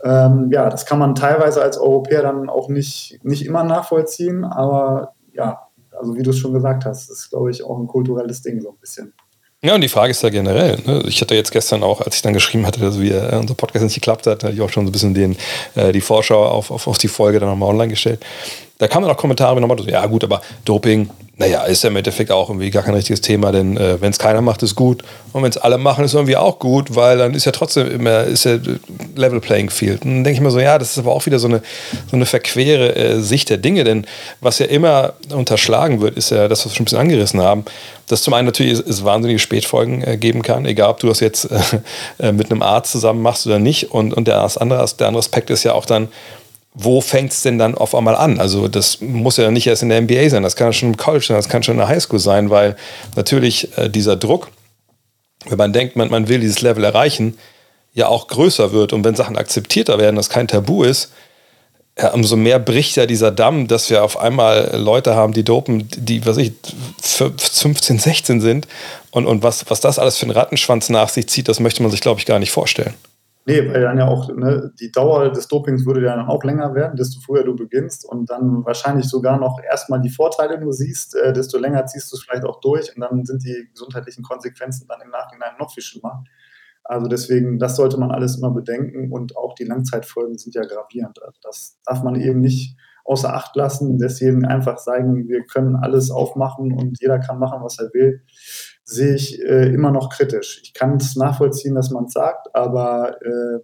Ähm, ja, das kann man teilweise als Europäer dann auch nicht, nicht immer nachvollziehen, aber ja, also wie du es schon gesagt hast, ist, glaube ich, auch ein kulturelles Ding so ein bisschen. Ja, und die Frage ist ja generell. Ne? Ich hatte jetzt gestern auch, als ich dann geschrieben hatte, dass wir, äh, unser Podcast nicht geklappt hat, hatte ich auch schon so ein bisschen den, äh, die Vorschau auf, auf, auf die Folge dann nochmal online gestellt. Da kamen dann auch Kommentare nochmal, ja gut, aber Doping, naja, ist ja im Endeffekt auch irgendwie gar kein richtiges Thema, denn äh, wenn es keiner macht, ist gut. Und wenn es alle machen, ist irgendwie auch gut, weil dann ist ja trotzdem immer ist ja Level Playing Field. Und dann denke ich mir so, ja, das ist aber auch wieder so eine, so eine verquere äh, Sicht der Dinge, denn was ja immer unterschlagen wird, ist ja das, was wir schon ein bisschen angerissen haben, dass zum einen natürlich es, wahnsinnige Spätfolgen äh, geben kann, egal ob du das jetzt äh, äh, mit einem Arzt zusammen machst oder nicht. Und, und der, andere, der andere Aspekt ist ja auch dann, wo fängt es denn dann auf einmal an? Also das muss ja nicht erst in der NBA sein, das kann schon im College sein, das kann schon in der Highschool sein, weil natürlich äh, dieser Druck, wenn man denkt, man, man will dieses Level erreichen, ja auch größer wird und wenn Sachen akzeptierter werden, das kein Tabu ist, ja, umso mehr bricht ja dieser Damm, dass wir auf einmal Leute haben, die dopen, die, was ich, 15, 16 sind und, und was, was das alles für einen Rattenschwanz nach sich zieht, das möchte man sich, glaube ich, gar nicht vorstellen. Nee, weil dann ja auch ne, die Dauer des Dopings würde ja dann auch länger werden, desto früher du beginnst und dann wahrscheinlich sogar noch erstmal die Vorteile nur siehst, äh, desto länger ziehst du es vielleicht auch durch und dann sind die gesundheitlichen Konsequenzen dann im Nachhinein noch viel schlimmer. Also deswegen, das sollte man alles immer bedenken und auch die Langzeitfolgen sind ja gravierend. Also das darf man eben nicht außer Acht lassen, deswegen einfach sagen, wir können alles aufmachen und jeder kann machen, was er will, sehe ich äh, immer noch kritisch. Ich kann es nachvollziehen, dass man es sagt, aber äh,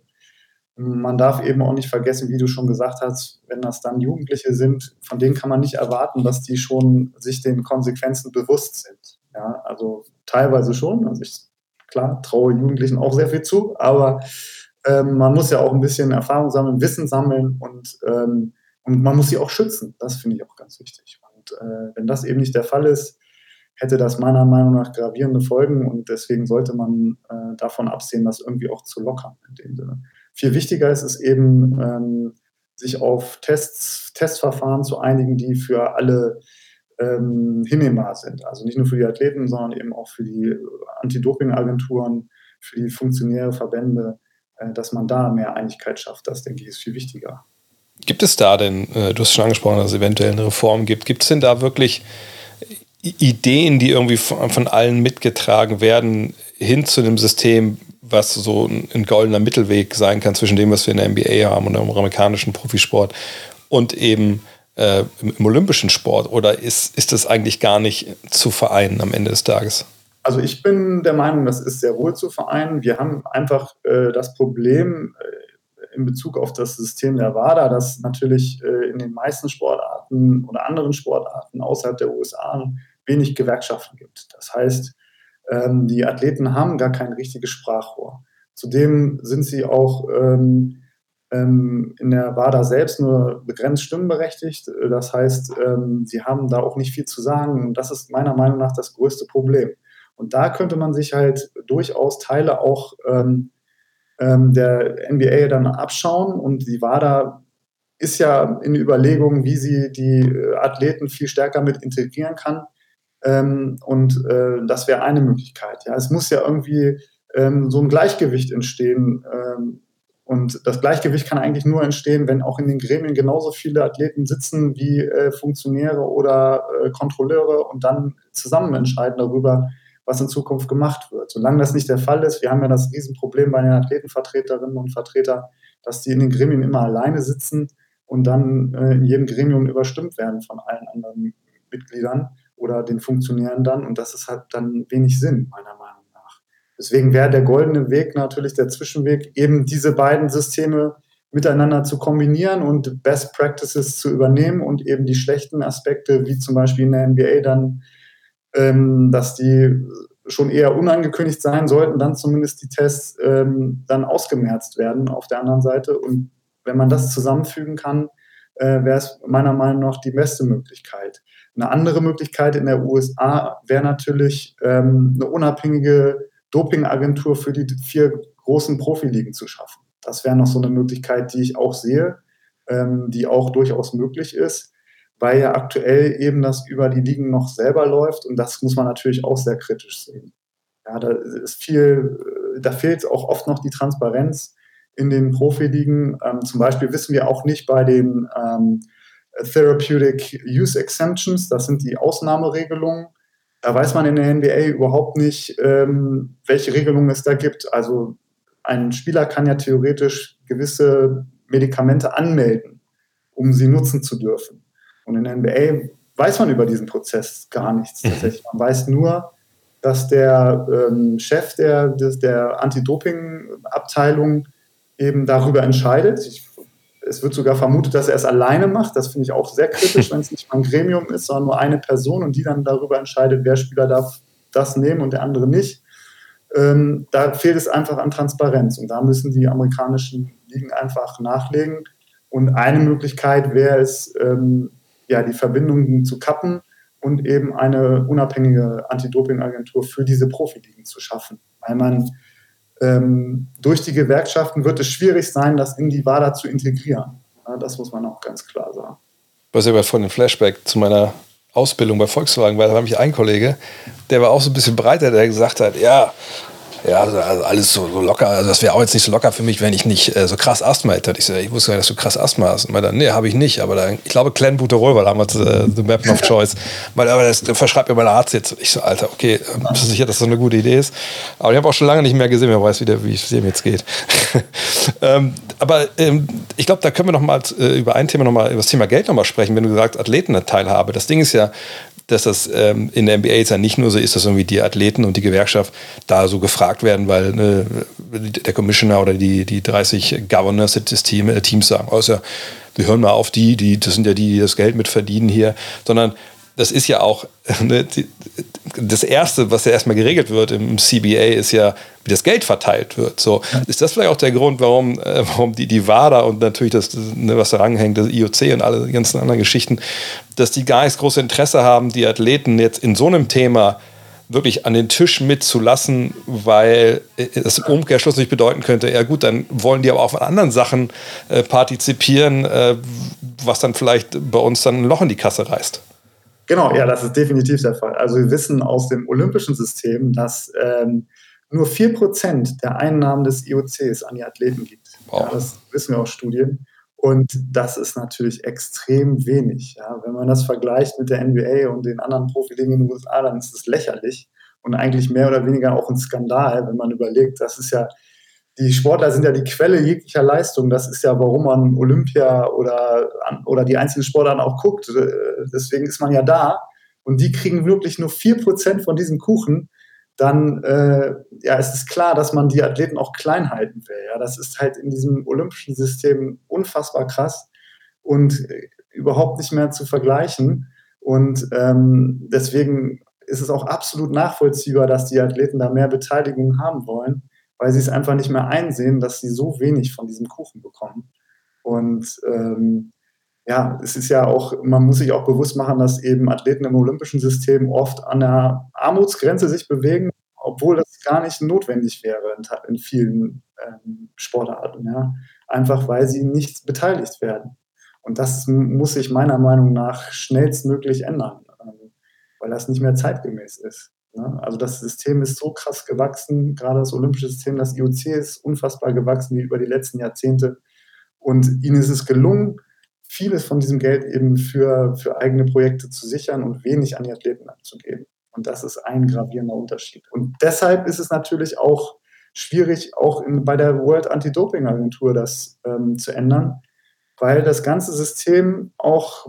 man darf eben auch nicht vergessen, wie du schon gesagt hast, wenn das dann Jugendliche sind, von denen kann man nicht erwarten, dass die schon sich den Konsequenzen bewusst sind. Ja, also teilweise schon. Also ich, klar, traue Jugendlichen auch sehr viel zu, aber ähm, man muss ja auch ein bisschen Erfahrung sammeln, Wissen sammeln und, ähm, und man muss sie auch schützen. Das finde ich auch ganz wichtig. Und äh, wenn das eben nicht der Fall ist, hätte das meiner Meinung nach gravierende Folgen und deswegen sollte man äh, davon absehen, das irgendwie auch zu lockern in dem Sinne. Viel wichtiger ist es eben, ähm, sich auf Tests, Testverfahren zu einigen, die für alle ähm, hinnehmbar sind. Also nicht nur für die Athleten, sondern eben auch für die Anti-Doping-Agenturen, für die Funktionäre, Verbände, äh, dass man da mehr Einigkeit schafft. Das, denke ich, ist viel wichtiger. Gibt es da denn, äh, du hast schon angesprochen, dass es eventuell eine Reform gibt, gibt es denn da wirklich Ideen, die irgendwie von, von allen mitgetragen werden, hin zu einem System, was so ein, ein, goldener Mittelweg sein kann zwischen dem, was wir in der NBA haben und im amerikanischen Profisport und eben äh, im, olympischen Sport? Oder ist, ist das eigentlich gar nicht zu vereinen am Ende des Tages? Also ich bin der Meinung, das ist sehr wohl zu vereinen. Wir haben einfach äh, das Problem äh, in Bezug auf das System der WADA, dass natürlich äh, in den meisten Sportarten oder anderen Sportarten außerhalb der USA wenig Gewerkschaften gibt. Das heißt, ähm, die Athleten haben gar kein richtiges Sprachrohr. Zudem sind sie auch ähm, ähm, in der WADA selbst nur begrenzt stimmberechtigt. Das heißt, ähm, sie haben da auch nicht viel zu sagen. Und das ist meiner Meinung nach das größte Problem. Und da könnte man sich halt durchaus Teile auch ähm, ähm, der NBA dann abschauen. Und die WADA ist ja in Überlegungen, wie sie die äh, Athleten viel stärker mit integrieren kann. Ähm, und äh, das wäre eine Möglichkeit. Ja, es muss ja irgendwie ähm, so ein Gleichgewicht entstehen. Ähm, und das Gleichgewicht kann eigentlich nur entstehen, wenn auch in den Gremien genauso viele Athleten sitzen wie äh, Funktionäre oder äh, Kontrolleure und dann zusammen entscheiden darüber, was in Zukunft gemacht wird. Solange das nicht der Fall ist, wir haben ja das Riesenproblem bei den Athletenvertreterinnen und Vertretern, dass die in den Gremien immer alleine sitzen und dann äh, in jedem Gremium überstimmt werden von allen anderen Mitgliedern oder den Funktionären dann. Und das ist halt dann wenig Sinn, meiner Meinung nach. Deswegen wäre der goldene Weg natürlich der Zwischenweg, eben diese beiden Systeme miteinander zu kombinieren und Best Practices zu übernehmen und eben die schlechten Aspekte, wie zum Beispiel in der NBA dann, ähm, dass die schon eher unangekündigt sein sollten, dann zumindest die Tests ähm, dann ausgemerzt werden auf der anderen Seite. Und wenn man das zusammenfügen kann, äh, wäre es meiner Meinung nach die beste Möglichkeit. Eine andere Möglichkeit in der USA wäre natürlich ähm, eine unabhängige Dopingagentur für die vier großen Profiligen zu schaffen. Das wäre noch so eine Möglichkeit, die ich auch sehe, ähm, die auch durchaus möglich ist, weil ja aktuell eben das über die Ligen noch selber läuft und das muss man natürlich auch sehr kritisch sehen. Ja, da ist viel, äh, da fehlt auch oft noch die Transparenz in den Profiligen. Ähm, zum Beispiel wissen wir auch nicht bei den ähm, Therapeutic Use Exemptions, das sind die Ausnahmeregelungen. Da weiß man in der NBA überhaupt nicht, ähm, welche Regelungen es da gibt. Also ein Spieler kann ja theoretisch gewisse Medikamente anmelden, um sie nutzen zu dürfen. Und in der NBA weiß man über diesen Prozess gar nichts mhm. tatsächlich. Man weiß nur, dass der ähm, Chef der, der Anti-Doping-Abteilung eben darüber entscheidet. Ich es wird sogar vermutet, dass er es alleine macht. Das finde ich auch sehr kritisch, wenn es nicht mal ein Gremium ist, sondern nur eine Person und die dann darüber entscheidet, wer Spieler darf das nehmen und der andere nicht. Ähm, da fehlt es einfach an Transparenz und da müssen die amerikanischen Ligen einfach nachlegen. Und eine Möglichkeit wäre es, ähm, ja, die Verbindungen zu kappen und eben eine unabhängige Anti-Doping-Agentur für diese Profiligen zu schaffen, weil man ähm, durch die Gewerkschaften wird es schwierig sein, das in die WADA zu integrieren. Ja, das muss man auch ganz klar sagen. Was aber von dem Flashback zu meiner Ausbildung bei Volkswagen, weil da war nämlich ein Kollege, der war auch so ein bisschen breiter, der gesagt hat, ja, ja, also, also alles so, so, locker. Also das wäre auch jetzt nicht so locker für mich, wenn ich nicht äh, so krass Asthma hätte. Ich, ich wusste gar nicht, dass du krass Asthma hast. Und meinte, nee, habe ich nicht. Aber dann, ich glaube, Clenbuterol war damals äh, The Weapon of Choice. Weil, aber das verschreibt mir mein Arzt jetzt. Und ich so, Alter, okay, bist du sicher, dass das so eine gute Idee ist? Aber ich habe auch schon lange nicht mehr gesehen, wer weiß wieder, wie es ihm jetzt geht. ähm, aber ähm, ich glaube, da können wir noch mal äh, über ein Thema noch mal, über das Thema Geld noch mal sprechen, wenn du gesagt Athletenteilhabe. Das Ding ist ja, dass das ähm, in der NBA jetzt ja nicht nur so ist, dass irgendwie die Athleten und die Gewerkschaft da so gefragt werden, weil ne, der Commissioner oder die, die 30 Governors des Team, äh, Teams sagen, oh, ja, wir hören mal auf die, die, das sind ja die, die das Geld mit verdienen hier, sondern das ist ja auch ne, die, das Erste, was ja erstmal geregelt wird im CBA, ist ja, wie das Geld verteilt wird. So, ist das vielleicht auch der Grund, warum, äh, warum die, die WADA und natürlich das, ne, was da ranhängt, das IOC und alle ganzen anderen Geschichten, dass die gar nicht große Interesse haben, die Athleten jetzt in so einem Thema wirklich an den Tisch mitzulassen, weil es im Umkehrschluss nicht bedeuten könnte, ja gut, dann wollen die aber auch von anderen Sachen äh, partizipieren, äh, was dann vielleicht bei uns dann ein Loch in die Kasse reißt. Genau, ja, das ist definitiv der Fall. Also wir wissen aus dem olympischen System, dass ähm, nur 4% der Einnahmen des IOCs an die Athleten gibt. Wow. Ja, das wissen wir aus Studien. Und das ist natürlich extrem wenig. Ja. Wenn man das vergleicht mit der NBA und den anderen Profiligen in den USA, dann ist es lächerlich und eigentlich mehr oder weniger auch ein Skandal, wenn man überlegt, das ist ja die Sportler sind ja die Quelle jeglicher Leistung. Das ist ja, warum man Olympia oder, oder die einzelnen Sportarten auch guckt. Äh, deswegen ist man ja da. Und die kriegen wirklich nur 4% von diesem Kuchen. Dann äh, ja, ist es klar, dass man die Athleten auch klein halten will. Ja, das ist halt in diesem olympischen System unfassbar krass und äh, überhaupt nicht mehr zu vergleichen. Und ähm, deswegen ist es auch absolut nachvollziehbar, dass die Athleten da mehr Beteiligung haben wollen weil sie es einfach nicht mehr einsehen, dass sie so wenig von diesem Kuchen bekommen. Und ähm, ja, es ist ja auch, man muss sich auch bewusst machen, dass eben Athleten im olympischen System oft an der Armutsgrenze sich bewegen, obwohl das gar nicht notwendig wäre in, in vielen ähm, Sportarten. Ja. Einfach weil sie nicht beteiligt werden. Und das muss sich meiner Meinung nach schnellstmöglich ändern, ähm, weil das nicht mehr zeitgemäß ist. Ne? Also das System ist so krass gewachsen, gerade das olympische System, das IOC ist unfassbar gewachsen wie über die letzten Jahrzehnte. Und ihnen ist es gelungen, vieles von diesem Geld eben für, für eigene Projekte zu sichern und wenig an die Athleten abzugeben. Und das ist ein gravierender Unterschied. Und deshalb ist es natürlich auch schwierig, auch in, bei der World Anti-Doping-Agentur das ähm, zu ändern, weil das ganze System auch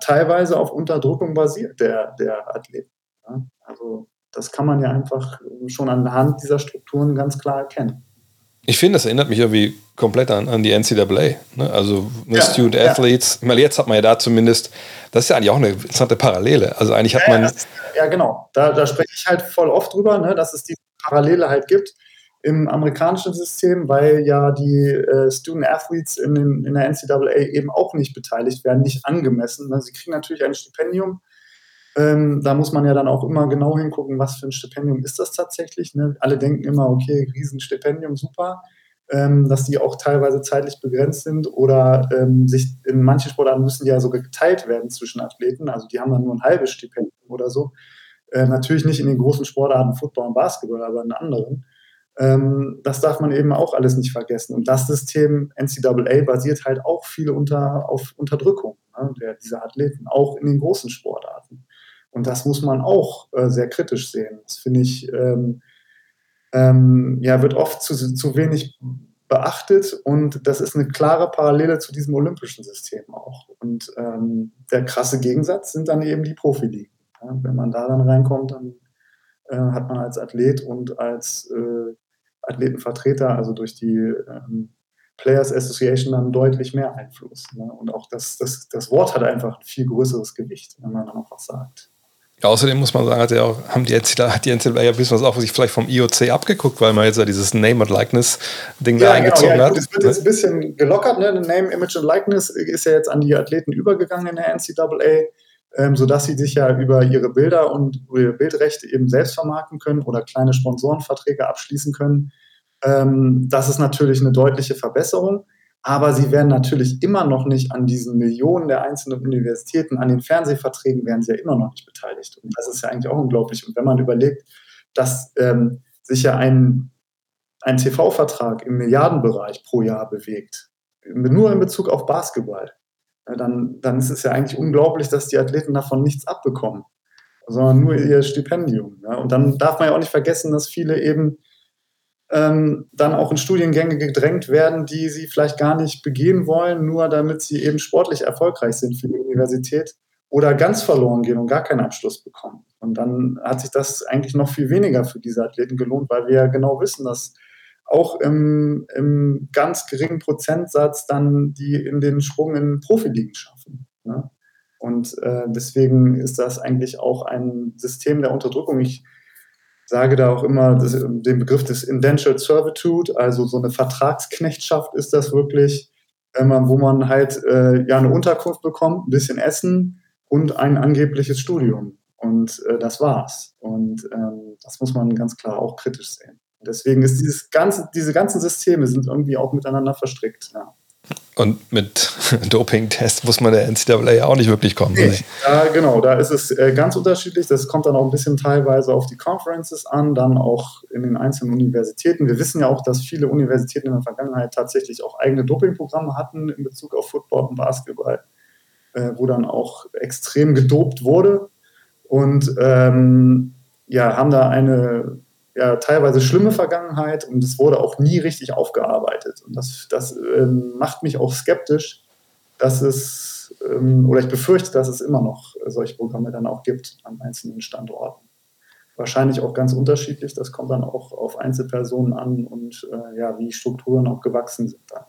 teilweise auf Unterdrückung basiert, der, der Athleten. Ja? Also das kann man ja einfach schon anhand dieser Strukturen ganz klar erkennen. Ich finde, das erinnert mich irgendwie komplett an, an die NCAA. Ne? Also ne, ja, Student ja. Athletes. Ich meine, jetzt hat man ja da zumindest, das ist ja eigentlich auch eine interessante Parallele. Also eigentlich hat man. Ja, ja genau. Da, da, spreche ich halt voll oft drüber, ne, dass es diese Parallele halt gibt im amerikanischen System, weil ja die äh, Student Athletes in, den, in der NCAA eben auch nicht beteiligt werden, nicht angemessen. Ne? Sie kriegen natürlich ein Stipendium ähm, da muss man ja dann auch immer genau hingucken, was für ein Stipendium ist das tatsächlich. Ne? Alle denken immer, okay, Riesenstipendium, super. Ähm, dass die auch teilweise zeitlich begrenzt sind oder ähm, sich in manchen Sportarten müssen die ja sogar geteilt werden zwischen Athleten. Also die haben dann nur ein halbes Stipendium oder so. Äh, natürlich nicht in den großen Sportarten Football und Basketball, aber in anderen. Ähm, das darf man eben auch alles nicht vergessen. Und das System NCAA basiert halt auch viel unter, auf Unterdrückung ne, der, dieser Athleten, auch in den großen Sportarten. Und das muss man auch äh, sehr kritisch sehen. Das finde ich, ähm, ähm, ja, wird oft zu, zu wenig beachtet und das ist eine klare Parallele zu diesem olympischen System auch. Und ähm, der krasse Gegensatz sind dann eben die Profiligen. Ja, wenn man da dann reinkommt, dann äh, hat man als Athlet und als äh, Athletenvertreter, also durch die ähm, Players Association, dann deutlich mehr Einfluss. Ne? Und auch das, das, das Wort hat einfach ein viel größeres Gewicht, wenn man dann auch was sagt. Außerdem muss man sagen, hat, ja haben die NCAA, hat die NCAA ja ein bisschen was auch sich vielleicht vom IOC abgeguckt, weil man jetzt ja dieses Name and Likeness Ding ja, da genau, eingezogen ja, hat. Es wird jetzt ein bisschen gelockert, ne? Name, Image and Likeness ist ja jetzt an die Athleten übergegangen in der NCAA, ähm, sodass sie sich ja über ihre Bilder und ihre Bildrechte eben selbst vermarkten können oder kleine Sponsorenverträge abschließen können. Ähm, das ist natürlich eine deutliche Verbesserung aber sie werden natürlich immer noch nicht an diesen Millionen der einzelnen Universitäten, an den Fernsehverträgen werden sie ja immer noch nicht beteiligt. Und das ist ja eigentlich auch unglaublich. Und wenn man überlegt, dass ähm, sich ja ein, ein TV-Vertrag im Milliardenbereich pro Jahr bewegt, nur in Bezug auf Basketball, dann, dann ist es ja eigentlich unglaublich, dass die Athleten davon nichts abbekommen, sondern nur ihr Stipendium. Und dann darf man ja auch nicht vergessen, dass viele eben ähm, dann auch in Studiengänge gedrängt werden, die sie vielleicht gar nicht begehen wollen, nur damit sie eben sportlich erfolgreich sind für die Universität oder ganz verloren gehen und gar keinen Abschluss bekommen. Und dann hat sich das eigentlich noch viel weniger für diese Athleten gelohnt, weil wir ja genau wissen, dass auch im, im ganz geringen Prozentsatz dann die in den Sprung in Profiligen schaffen. Ne? Und äh, deswegen ist das eigentlich auch ein System der Unterdrückung. Ich sage da auch immer das, den Begriff des Indentured Servitude, also so eine Vertragsknechtschaft ist das wirklich, man, wo man halt äh, ja eine Unterkunft bekommt, ein bisschen Essen und ein angebliches Studium. Und äh, das war's. Und ähm, das muss man ganz klar auch kritisch sehen. Deswegen ist dieses ganze, diese ganzen Systeme sind irgendwie auch miteinander verstrickt. Ja. Und mit Doping-Test muss man der NCAA ja auch nicht wirklich kommen. Nee. Ja, genau, da ist es äh, ganz unterschiedlich. Das kommt dann auch ein bisschen teilweise auf die Conferences an, dann auch in den einzelnen Universitäten. Wir wissen ja auch, dass viele Universitäten in der Vergangenheit tatsächlich auch eigene Dopingprogramme hatten in Bezug auf Football und Basketball, äh, wo dann auch extrem gedopt wurde. Und ähm, ja, haben da eine ja, teilweise schlimme Vergangenheit und es wurde auch nie richtig aufgearbeitet. Und das, das ähm, macht mich auch skeptisch, dass es, ähm, oder ich befürchte, dass es immer noch solche Programme dann auch gibt an einzelnen Standorten. Wahrscheinlich auch ganz unterschiedlich, das kommt dann auch auf Einzelpersonen an und äh, ja, wie Strukturen auch gewachsen sind dann.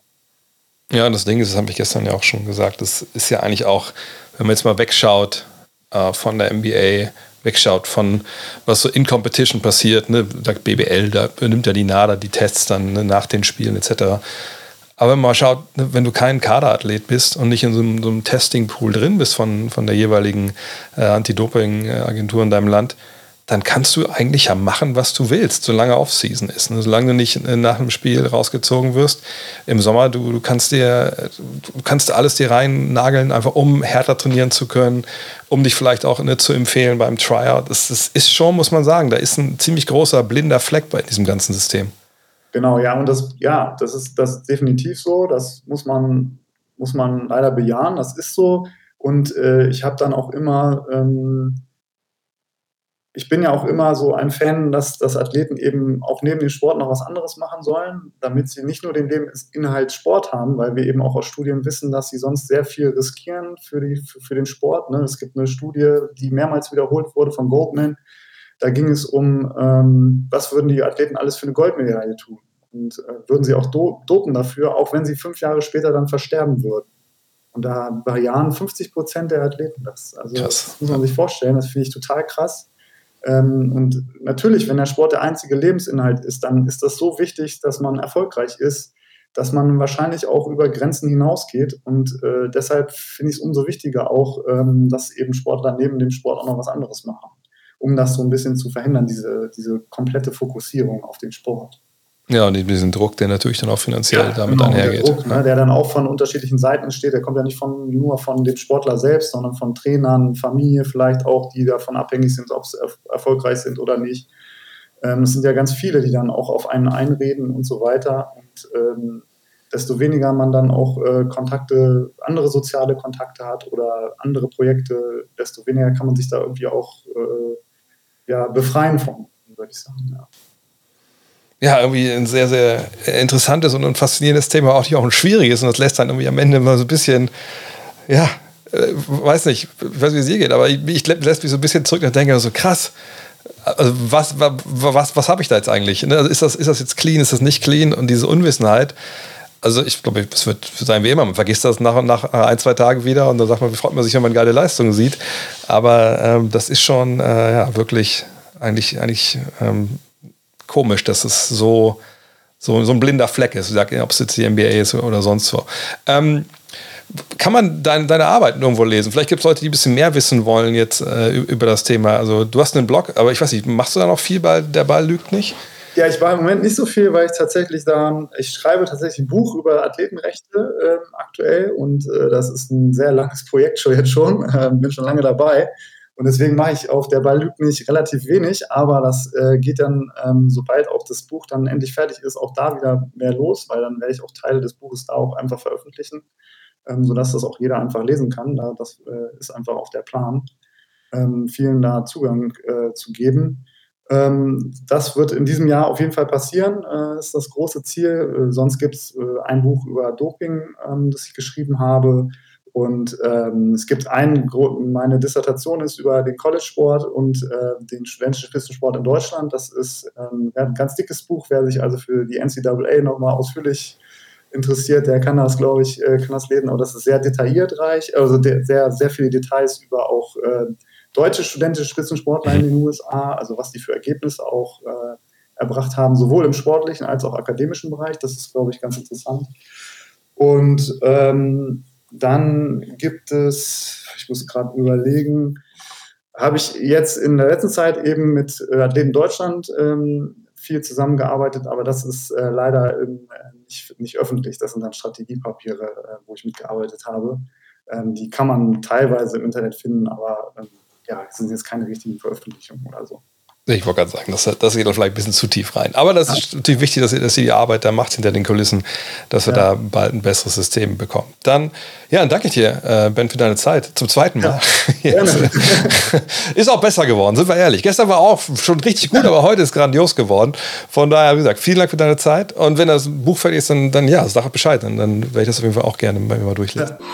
Ja, das Ding ist, das habe ich gestern ja auch schon gesagt, das ist ja eigentlich auch, wenn man jetzt mal wegschaut äh, von der NBA, wegschaut von was so in Competition passiert, ne, sagt BBL, da nimmt ja die NADA die Tests dann ne, nach den Spielen etc. Aber wenn man schaut, ne, wenn du kein Kaderathlet bist und nicht in so einem, so einem Testing-Pool drin bist von, von der jeweiligen äh, Anti-Doping-Agentur in deinem Land, dann kannst du eigentlich ja machen, was du willst, solange Off-Season ist. Und solange du nicht äh, nach dem Spiel rausgezogen wirst, im Sommer, du, du kannst dir, du kannst alles dir rein nageln, einfach um härter trainieren zu können, um dich vielleicht auch nicht zu empfehlen beim Tryout. Das, das ist schon, muss man sagen, da ist ein ziemlich großer blinder Fleck bei diesem ganzen System. Genau, ja, und das, ja, das ist, das ist definitiv so. Das muss man, muss man leider bejahen. Das ist so. Und äh, ich habe dann auch immer ähm, ich bin ja auch immer so ein Fan, dass, dass Athleten eben auch neben dem Sport noch was anderes machen sollen, damit sie nicht nur den Lebensinhalt Sport haben, weil wir eben auch aus Studien wissen, dass sie sonst sehr viel riskieren für, die, für, für den Sport. Ne? Es gibt eine Studie, die mehrmals wiederholt wurde von Goldman. Da ging es um, ähm, was würden die Athleten alles für eine Goldmedaille tun? Und äh, würden sie auch do dopen dafür, auch wenn sie fünf Jahre später dann versterben würden. Und da bejahen 50 Prozent der Athleten das. Also das muss man sich vorstellen, das finde ich total krass. Ähm, und natürlich, wenn der Sport der einzige Lebensinhalt ist, dann ist das so wichtig, dass man erfolgreich ist, dass man wahrscheinlich auch über Grenzen hinausgeht. Und äh, deshalb finde ich es umso wichtiger auch, ähm, dass eben Sportler neben dem Sport auch noch was anderes machen, um das so ein bisschen zu verhindern, diese, diese komplette Fokussierung auf den Sport. Ja, und diesen Druck, der natürlich dann auch finanziell ja, damit genau, einhergeht. Der, Druck, ne, der dann auch von unterschiedlichen Seiten entsteht, der kommt ja nicht von, nur von dem Sportler selbst, sondern von Trainern, Familie vielleicht auch, die davon abhängig sind, ob sie erfolgreich sind oder nicht. Ähm, es sind ja ganz viele, die dann auch auf einen einreden und so weiter. Und ähm, desto weniger man dann auch äh, Kontakte, andere soziale Kontakte hat oder andere Projekte, desto weniger kann man sich da irgendwie auch äh, ja, befreien von, würde ich sagen. Ja ja, irgendwie ein sehr, sehr interessantes und ein faszinierendes Thema, auch auch ein schwieriges. Und das lässt dann irgendwie am Ende mal so ein bisschen, ja, äh, weiß nicht, ich weiß, wie es ihr geht, aber ich, ich lässt mich so ein bisschen zurück und denke so krass. Also was, was, was, habe ich da jetzt eigentlich? Ne? Also ist, das, ist das jetzt clean, ist das nicht clean? Und diese Unwissenheit, also ich glaube, es wird sein wie immer. Man vergisst das nach, nach ein, zwei Tagen wieder und dann sagt man, freut man sich, wenn man geile Leistungen sieht. Aber ähm, das ist schon äh, ja, wirklich eigentlich, eigentlich ähm, komisch, dass es so, so, so ein blinder Fleck ist. Ich ob es jetzt die NBA ist oder sonst wo. Ähm, kann man dein, deine Arbeit irgendwo lesen? Vielleicht gibt es Leute, die ein bisschen mehr wissen wollen jetzt äh, über das Thema. Also du hast einen Blog, aber ich weiß nicht, machst du da noch viel bei Der Ball lügt nicht? Ja, ich war im Moment nicht so viel, weil ich tatsächlich da, ich schreibe tatsächlich ein Buch über Athletenrechte äh, aktuell und äh, das ist ein sehr langes Projekt schon jetzt schon, äh, bin schon lange dabei Und deswegen mache ich auf der Ball lügt nicht relativ wenig, aber das äh, geht dann, ähm, sobald auch das Buch dann endlich fertig ist, auch da wieder mehr los, weil dann werde ich auch Teile des Buches da auch einfach veröffentlichen, ähm, sodass das auch jeder einfach lesen kann. Da, das äh, ist einfach auch der Plan, ähm, vielen da Zugang äh, zu geben. Ähm, das wird in diesem Jahr auf jeden Fall passieren, äh, ist das große Ziel. Äh, sonst gibt es äh, ein Buch über Doping, ähm, das ich geschrieben habe und ähm, es gibt einen, meine Dissertation ist über den College-Sport und äh, den studentischen Spitzensport in Deutschland. Das ist ähm, ein ganz dickes Buch. Wer sich also für die NCAA nochmal ausführlich interessiert, der kann das, glaube ich, äh, kann das lesen. Aber das ist sehr detailliert reich, also sehr, sehr viele Details über auch äh, deutsche studentische Spitzensportler in den USA, also was die für Ergebnisse auch äh, erbracht haben, sowohl im sportlichen als auch akademischen Bereich. Das ist, glaube ich, ganz interessant. Und ähm, dann gibt es, ich muss gerade überlegen, habe ich jetzt in der letzten Zeit eben mit äh, Athleten Deutschland ähm, viel zusammengearbeitet, aber das ist äh, leider in, äh, nicht, nicht, öffentlich. Das sind dann Strategiepapiere, äh, wo ich mitgearbeitet habe. Ähm, die kann man teilweise im Internet finden, aber ähm, ja, sind jetzt keine richtigen Veröffentlichungen oder so. Ich wollte gerade sagen, das, das geht dann vielleicht ein bisschen zu tief rein. Aber das ist natürlich wichtig, dass ihr, dass ihr die Arbeit da macht hinter den Kulissen, dass wir ja. da bald ein besseres System bekommen. Dann, ja, dann danke ich dir, äh, Ben, für deine Zeit. Zum zweiten Mal. Ja, ist auch besser geworden, sind wir ehrlich. Gestern war auch schon richtig gut, aber heute ist grandios geworden. Von daher, wie gesagt, vielen Dank für deine Zeit. Und wenn das Buch fertig ist, dann, dann ja, sag Bescheid. Dann, dann werde ich das auf jeden Fall auch gerne bei mir mal durchlesen. Ja.